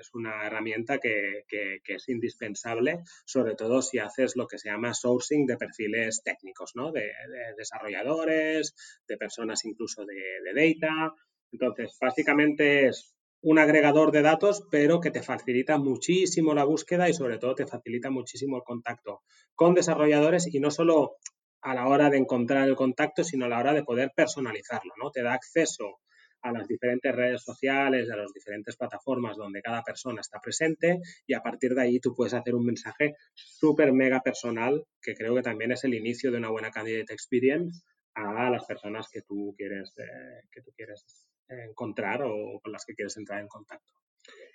Speaker 2: es una herramienta que, es indispensable, sobre todo si haces lo que se llama sourcing de perfiles técnicos, ¿no? de, desarrolladores, de personas incluso de, de data. Entonces, básicamente es un agregador de datos, pero que te facilita muchísimo la búsqueda y sobre todo te facilita muchísimo el contacto con desarrolladores y no solo a la hora de encontrar el contacto, sino a la hora de poder personalizarlo, ¿no? Te da acceso a las diferentes redes sociales, a las diferentes plataformas donde cada persona está presente y a partir de ahí tú puedes hacer un mensaje súper mega personal que creo que también es el inicio de una buena candidate experience a las personas que tú quieres, eh, que tú quieres encontrar o con las que quieres entrar en contacto.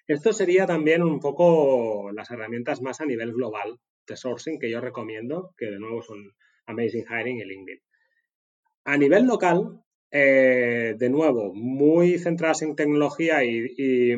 Speaker 2: Esto sería también un poco las herramientas más a nivel global de sourcing que yo recomiendo, que de nuevo son Amazing Hiring y LinkedIn. A nivel local, eh, de nuevo, muy centradas en tecnología y,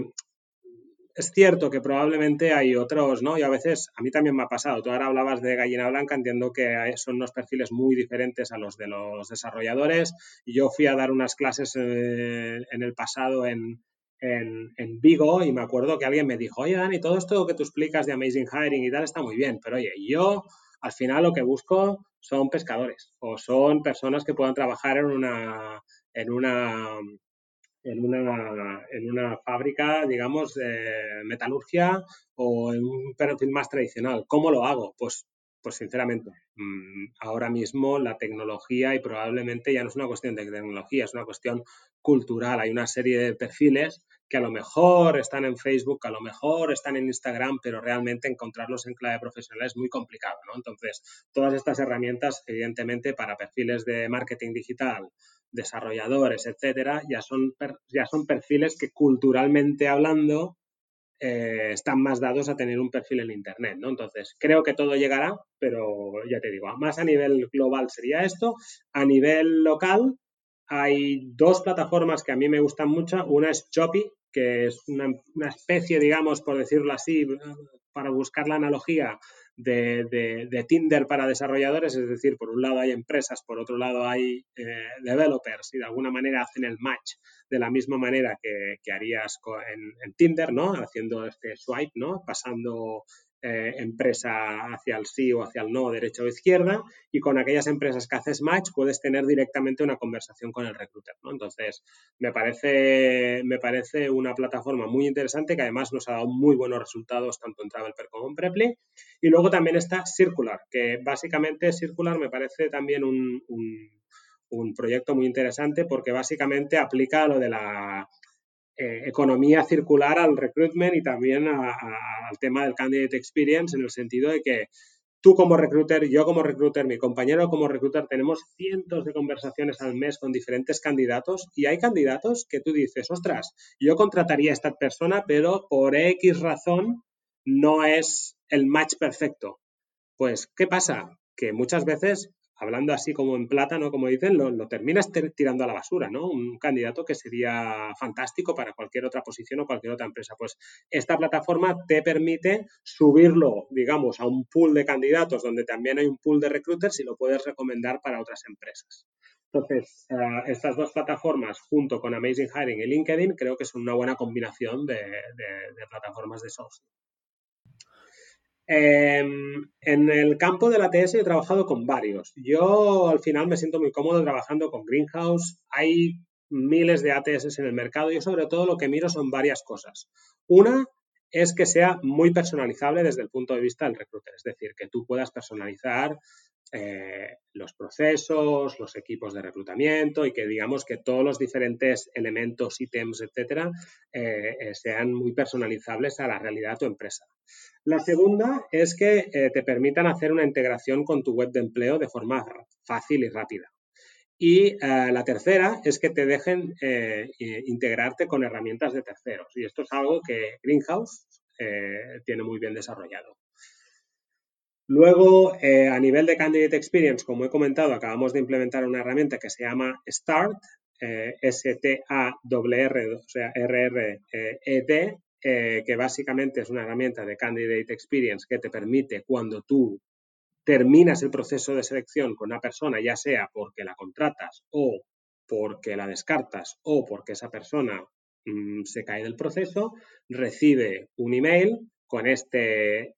Speaker 2: es cierto que probablemente hay otros, ¿no? Y a veces, a mí también me ha pasado, tú ahora hablabas de gallina blanca, entiendo que son unos perfiles muy diferentes a los de los desarrolladores. Yo fui a dar unas clases eh, en el pasado en, en, Vigo y me acuerdo que alguien me dijo, oye Dani, todo esto que tú explicas de Amazing Hiring y tal está muy bien, pero oye, yo al final lo que busco son pescadores o son personas que puedan trabajar en una, en una en una, en una fábrica, digamos, de metalurgia o en un perfil más tradicional. ¿Cómo lo hago? Pues, pues sinceramente, ahora mismo la tecnología y probablemente ya no es una cuestión de tecnología, es una cuestión cultural. Hay una serie de perfiles que a lo mejor están en Facebook, a lo mejor están en Instagram, pero realmente encontrarlos en clave profesional es muy complicado, ¿no? Entonces, todas estas herramientas, evidentemente, para perfiles de marketing digital, desarrolladores, etcétera, ya son, ya son perfiles que culturalmente hablando eh, están más dados a tener un perfil en Internet, ¿no? Entonces, creo que todo llegará, pero ya te digo, más a nivel global sería esto. A nivel local, hay dos plataformas que a mí me gustan mucho. Una es Choppy, que es una, especie, digamos, por decirlo así, para buscar la analogía de, Tinder para desarrolladores, es decir, por un lado hay empresas, por otro lado hay eh, developers y de alguna manera hacen el match de la misma manera que, harías en, en, Tinder, ¿no? Haciendo este swipe, ¿no? Pasando eh, empresa hacia el sí o hacia el no, derecha o izquierda, y con aquellas empresas que haces match puedes tener directamente una conversación con el recruiter. ¿no? Entonces, me parece, me parece una plataforma muy interesante que además nos ha dado muy buenos resultados tanto en Travelper como en Preply. Y luego también está Circular, que básicamente Circular me parece también un, un proyecto muy interesante porque básicamente aplica lo de la eh, economía circular al recruitment y también al tema del candidate experience en el sentido de que tú como recruiter, yo como recruiter, mi compañero como recruiter, tenemos cientos de conversaciones al mes con diferentes candidatos y hay candidatos que tú dices, ostras, yo contrataría a esta persona, pero por X razón no es el match perfecto. Pues, ¿qué pasa? Que muchas veces hablando así como en plata, ¿no? Como dicen, lo, terminas tirando a la basura, ¿no? Un candidato que sería fantástico para cualquier otra posición o cualquier otra empresa. Pues esta plataforma te permite subirlo, digamos, a un pool de candidatos donde también hay un pool de recruiters y lo puedes recomendar para otras empresas. Entonces, eh, estas dos plataformas, junto con Amazing Hiring y LinkedIn, creo que son una buena combinación de, de plataformas de sourcing. Em, en el campo de la he trabajado con varios. Yo al final me siento muy cómodo trabajando con Greenhouse. Hay miles de ATS en el mercado. y sobre todo lo que miro son varias cosas. Una es que sea muy personalizable desde el punto de vista del recruiter, es decir, que tú puedas personalizar eh, los procesos, los equipos de reclutamiento y que digamos que todos los diferentes elementos, ítems, etcétera, eh, eh, sean muy personalizables a la realidad de tu empresa. La segunda es que te permitan hacer una integración con tu web de empleo de forma fácil y rápida. Y la tercera es que te dejen integrarte con herramientas de terceros. Y esto es algo que Greenhouse tiene muy bien desarrollado. Luego, a nivel de Candidate Experience, como he comentado, acabamos de implementar una herramienta que se llama START, S-T-A-R-R, o sea, R-R-E-T, eh, que básicamente es una herramienta de Candidate Experience que te permite cuando tú terminas el proceso de selección con una persona, ya sea porque la contratas o porque la descartas o porque esa persona mm, se cae del proceso, recibe un email con este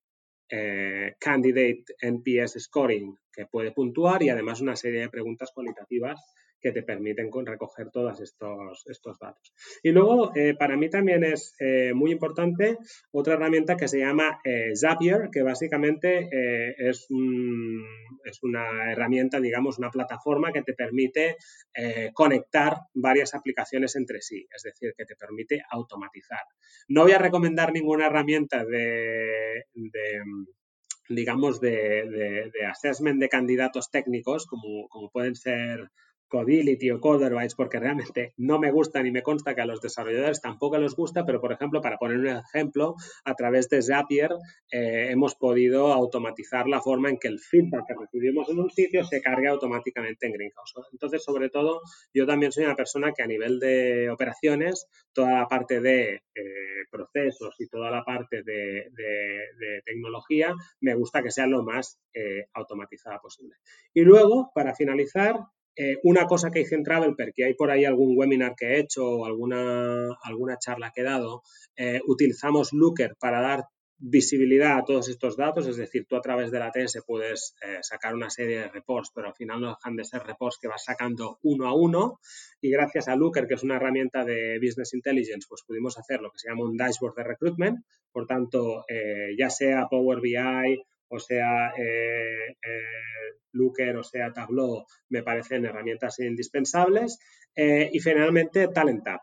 Speaker 2: eh, Candidate NPS Scoring que puede puntuar y además una serie de preguntas cualitativas que te permiten recoger todos estos, estos datos. Y luego, eh, para mí también es eh, muy importante otra herramienta que se llama eh, Zapier, que básicamente es, es, una herramienta, digamos, una plataforma que te permite conectar varias aplicaciones entre sí, es decir, que te permite automatizar. No voy a recomendar ninguna herramienta de, digamos, de, de, assessment de candidatos técnicos, como, como pueden ser Codility o Coderbytes porque realmente no me gusta ni me consta que a los desarrolladores tampoco les gusta, pero por ejemplo, para poner un ejemplo, a través de Zapier eh, hemos podido automatizar la forma en que el feedback que recibimos en un sitio se cargue automáticamente en Greenhouse. Entonces, sobre todo, yo también soy una persona que a nivel de operaciones, toda la parte de eh, procesos y toda la parte de, tecnología, me gusta que sea lo más eh, automatizada posible. Y luego, para finalizar, eh, una cosa que hice en Travelper, que hay por ahí algún webinar que he hecho o alguna, alguna charla que he dado, eh, utilizamos Looker para dar visibilidad a todos estos datos, es decir, tú a través de la TS puedes eh, sacar una serie de reports, pero al final no dejan de ser reports que vas sacando uno a uno. Y gracias a Looker, que es una herramienta de Business Intelligence, pues pudimos hacer lo que se llama un dashboard de recruitment, por tanto, ya sea Power BI o sea eh, eh, Looker o sea Tableau, me parecen herramientas indispensables. y finalmente TalentApp.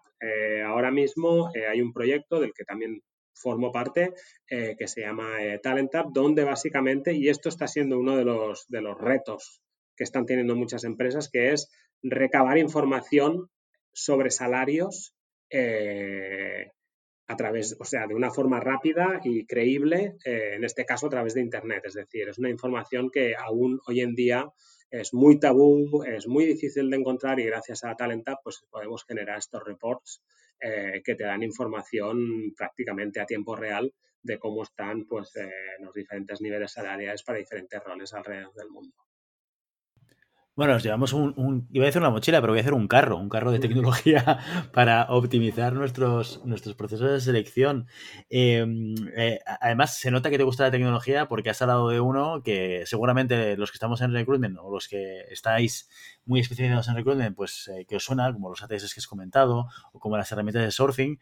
Speaker 2: ahora mismo hay un proyecto del que también formo parte que se llama TalentApp, donde básicamente, y esto está siendo uno de los, de los retos que están teniendo muchas empresas, que es recabar información sobre salarios eh, a través, o sea, de una forma rápida y creíble, eh, en este caso a través de Internet. Es decir, es una información que aún hoy en día es muy tabú, es muy difícil de encontrar y gracias a Talentab pues podemos generar estos reports eh, que te dan información prácticamente a tiempo real de cómo están pues, los diferentes niveles salariales para diferentes roles alrededor del mundo.
Speaker 1: Bueno, nos llevamos un, iba a decir una mochila, pero voy a hacer un carro, un carro de tecnología para optimizar nuestros, nuestros procesos de selección. Em, eh, además, se nota que te gusta la tecnología porque has hablado de uno que seguramente los que estamos en recruitment o los que estáis muy especializados en recruitment, pues eh, que os suena, como los ATS que has comentado o como las herramientas de sourcing,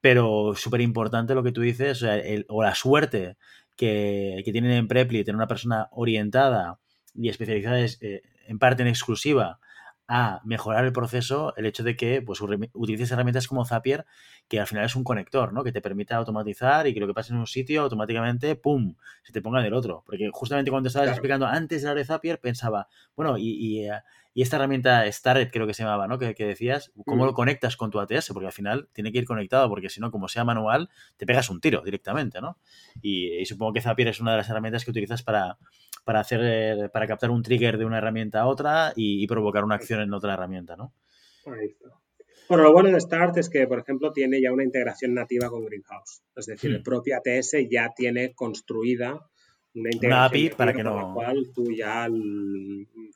Speaker 1: pero súper importante lo que tú dices, o, la suerte que, que, tienen en Preply, tener una persona orientada y especializada eh, en parte en exclusiva a mejorar el proceso el hecho de que pues, utilices herramientas como Zapier, que al final es un conector, ¿no? Que te permita automatizar y que lo que pase en un sitio automáticamente, ¡pum!, se te ponga en el otro. Porque justamente cuando estabas explicando antes de la de Zapier, pensaba, bueno, y, eh, esta herramienta Starret creo que se llamaba, ¿no? Que, decías, ¿cómo lo conectas con tu ATS? Porque al final tiene que ir conectado, porque si no, como sea manual, te pegas un tiro directamente, ¿no? Y, supongo que Zapier es una de las herramientas que utilizas para, para hacer, para captar un trigger de una herramienta a otra y, provocar una acción en otra herramienta, ¿no?
Speaker 2: Ahí está. Bueno, lo bueno de Start es que, por ejemplo, tiene ya una integración nativa con Greenhouse. Es decir, el hmm. propio ATS ya tiene construida una integración
Speaker 1: API para que no.
Speaker 2: la cual tú ya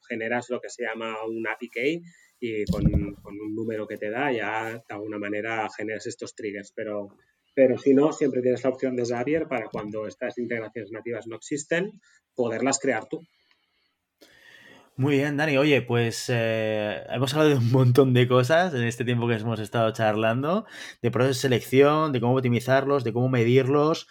Speaker 2: generas lo que se llama un API key y con, con, un número que te da ya de alguna manera generas estos triggers. Pero pero si no, siempre tienes la opción de Zapier para cuando estas integraciones nativas no existen, poderlas crear tú.
Speaker 1: Muy bien, Dani. Oye, pues eh, hemos hablado de un montón de cosas en este tiempo que hemos estado charlando, de procesos de selección, de cómo optimizarlos, de cómo medirlos,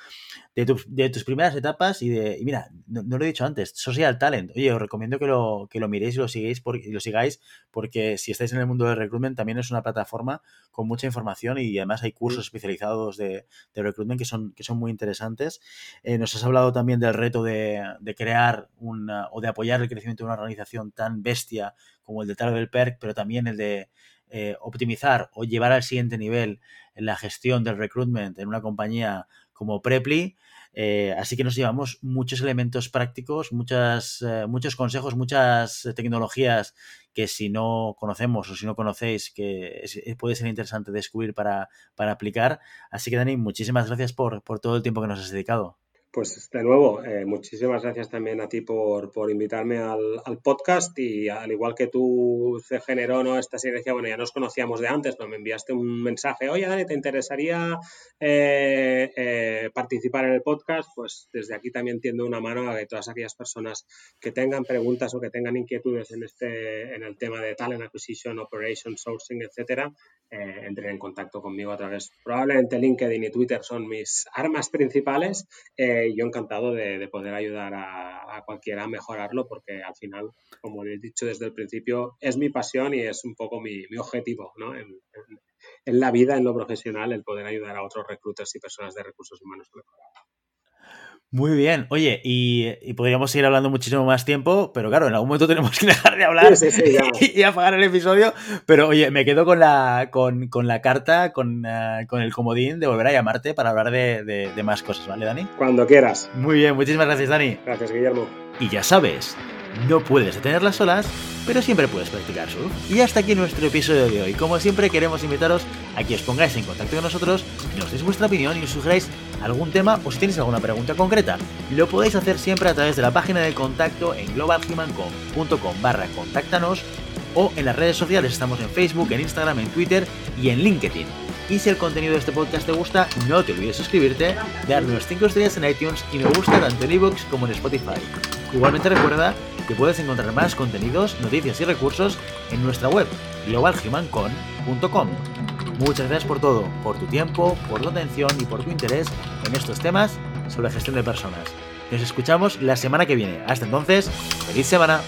Speaker 1: de, tus primeras etapas y de. Y mira, no, lo he dicho antes, Social Talent. Oye, os recomiendo que lo, que lo miréis y lo, sigáis porque, lo sigáis, porque si estáis en el mundo del recruitment, también es una plataforma con mucha información y además hay cursos especializados de, de recruitment que son, que son muy interesantes. Eh, nos has hablado también del reto de, de crear una, o de apoyar el crecimiento de una organización tan bestia como el de Travel Perk, pero también el de eh, optimizar o llevar al siguiente nivel la gestión del recruitment en una compañía como Preply. Eh, así que nos llevamos muchos elementos prácticos, muchas, eh, muchos consejos, muchas tecnologías que si no conocemos o si no conocéis, que puede ser interesante descubrir para, para, aplicar. Así que Dani, muchísimas gracias por, por todo el tiempo que nos has dedicado.
Speaker 2: Pues de nuevo, eh, muchísimas gracias también a ti por, por invitarme al, al, podcast y al igual que tú se generó ¿no? esta serie, bueno, ya nos conocíamos de antes, pero me enviaste un mensaje, oye Dani, ¿te interesaría eh, eh, participar en el podcast? Pues desde aquí también tiendo una mano a que todas aquellas personas que tengan preguntas o que tengan inquietudes en, este, en el tema de talent acquisition, operation, sourcing, etcétera, entren en contacto conmigo a través, probablemente LinkedIn y Twitter son mis armas principales yo encantado de, poder ayudar a, cualquiera a mejorarlo porque al final, como he dicho desde el principio, es mi pasión y es un poco mi, objetivo ¿no? en, la vida, en lo profesional, el poder ayudar a otros recruiters y personas de recursos humanos a mejorar.
Speaker 1: Muy bien, oye, y, podríamos seguir hablando muchísimo más tiempo, pero claro, en algún momento tenemos que dejar de hablar y, apagar el episodio. Pero oye, me quedo con la, con, la carta, con, eh, con, el comodín de volver a llamarte para hablar de, de más cosas, ¿vale, Dani?
Speaker 2: Cuando quieras.
Speaker 1: Muy bien, muchísimas gracias, Dani.
Speaker 2: Gracias, Guillermo.
Speaker 1: Y ya sabes, no puedes detenerlas solas, pero siempre puedes practicar surf. Y hasta aquí nuestro episodio de hoy. Como siempre, queremos invitaros a que os pongáis en contacto con nosotros, nos deis vuestra opinión y os sugeráis algún tema o si tenéis alguna pregunta concreta. Lo podéis hacer siempre a través de la página de contacto en globalhumancom.com barra contáctanos o en las redes sociales estamos en Facebook, en Instagram, en Twitter y en LinkedIn. Y si el contenido de este podcast te gusta, no te olvides suscribirte, darnos 5 estrellas en iTunes y me gusta tanto en iVoox como en Spotify. Igualmente recuerda que puedes encontrar más contenidos, noticias y recursos en nuestra web globalhumancon.com. Muchas gracias por todo, por tu tiempo, por tu atención y por tu interés en estos temas sobre gestión de personas. Nos escuchamos la semana que viene. Hasta entonces, feliz semana.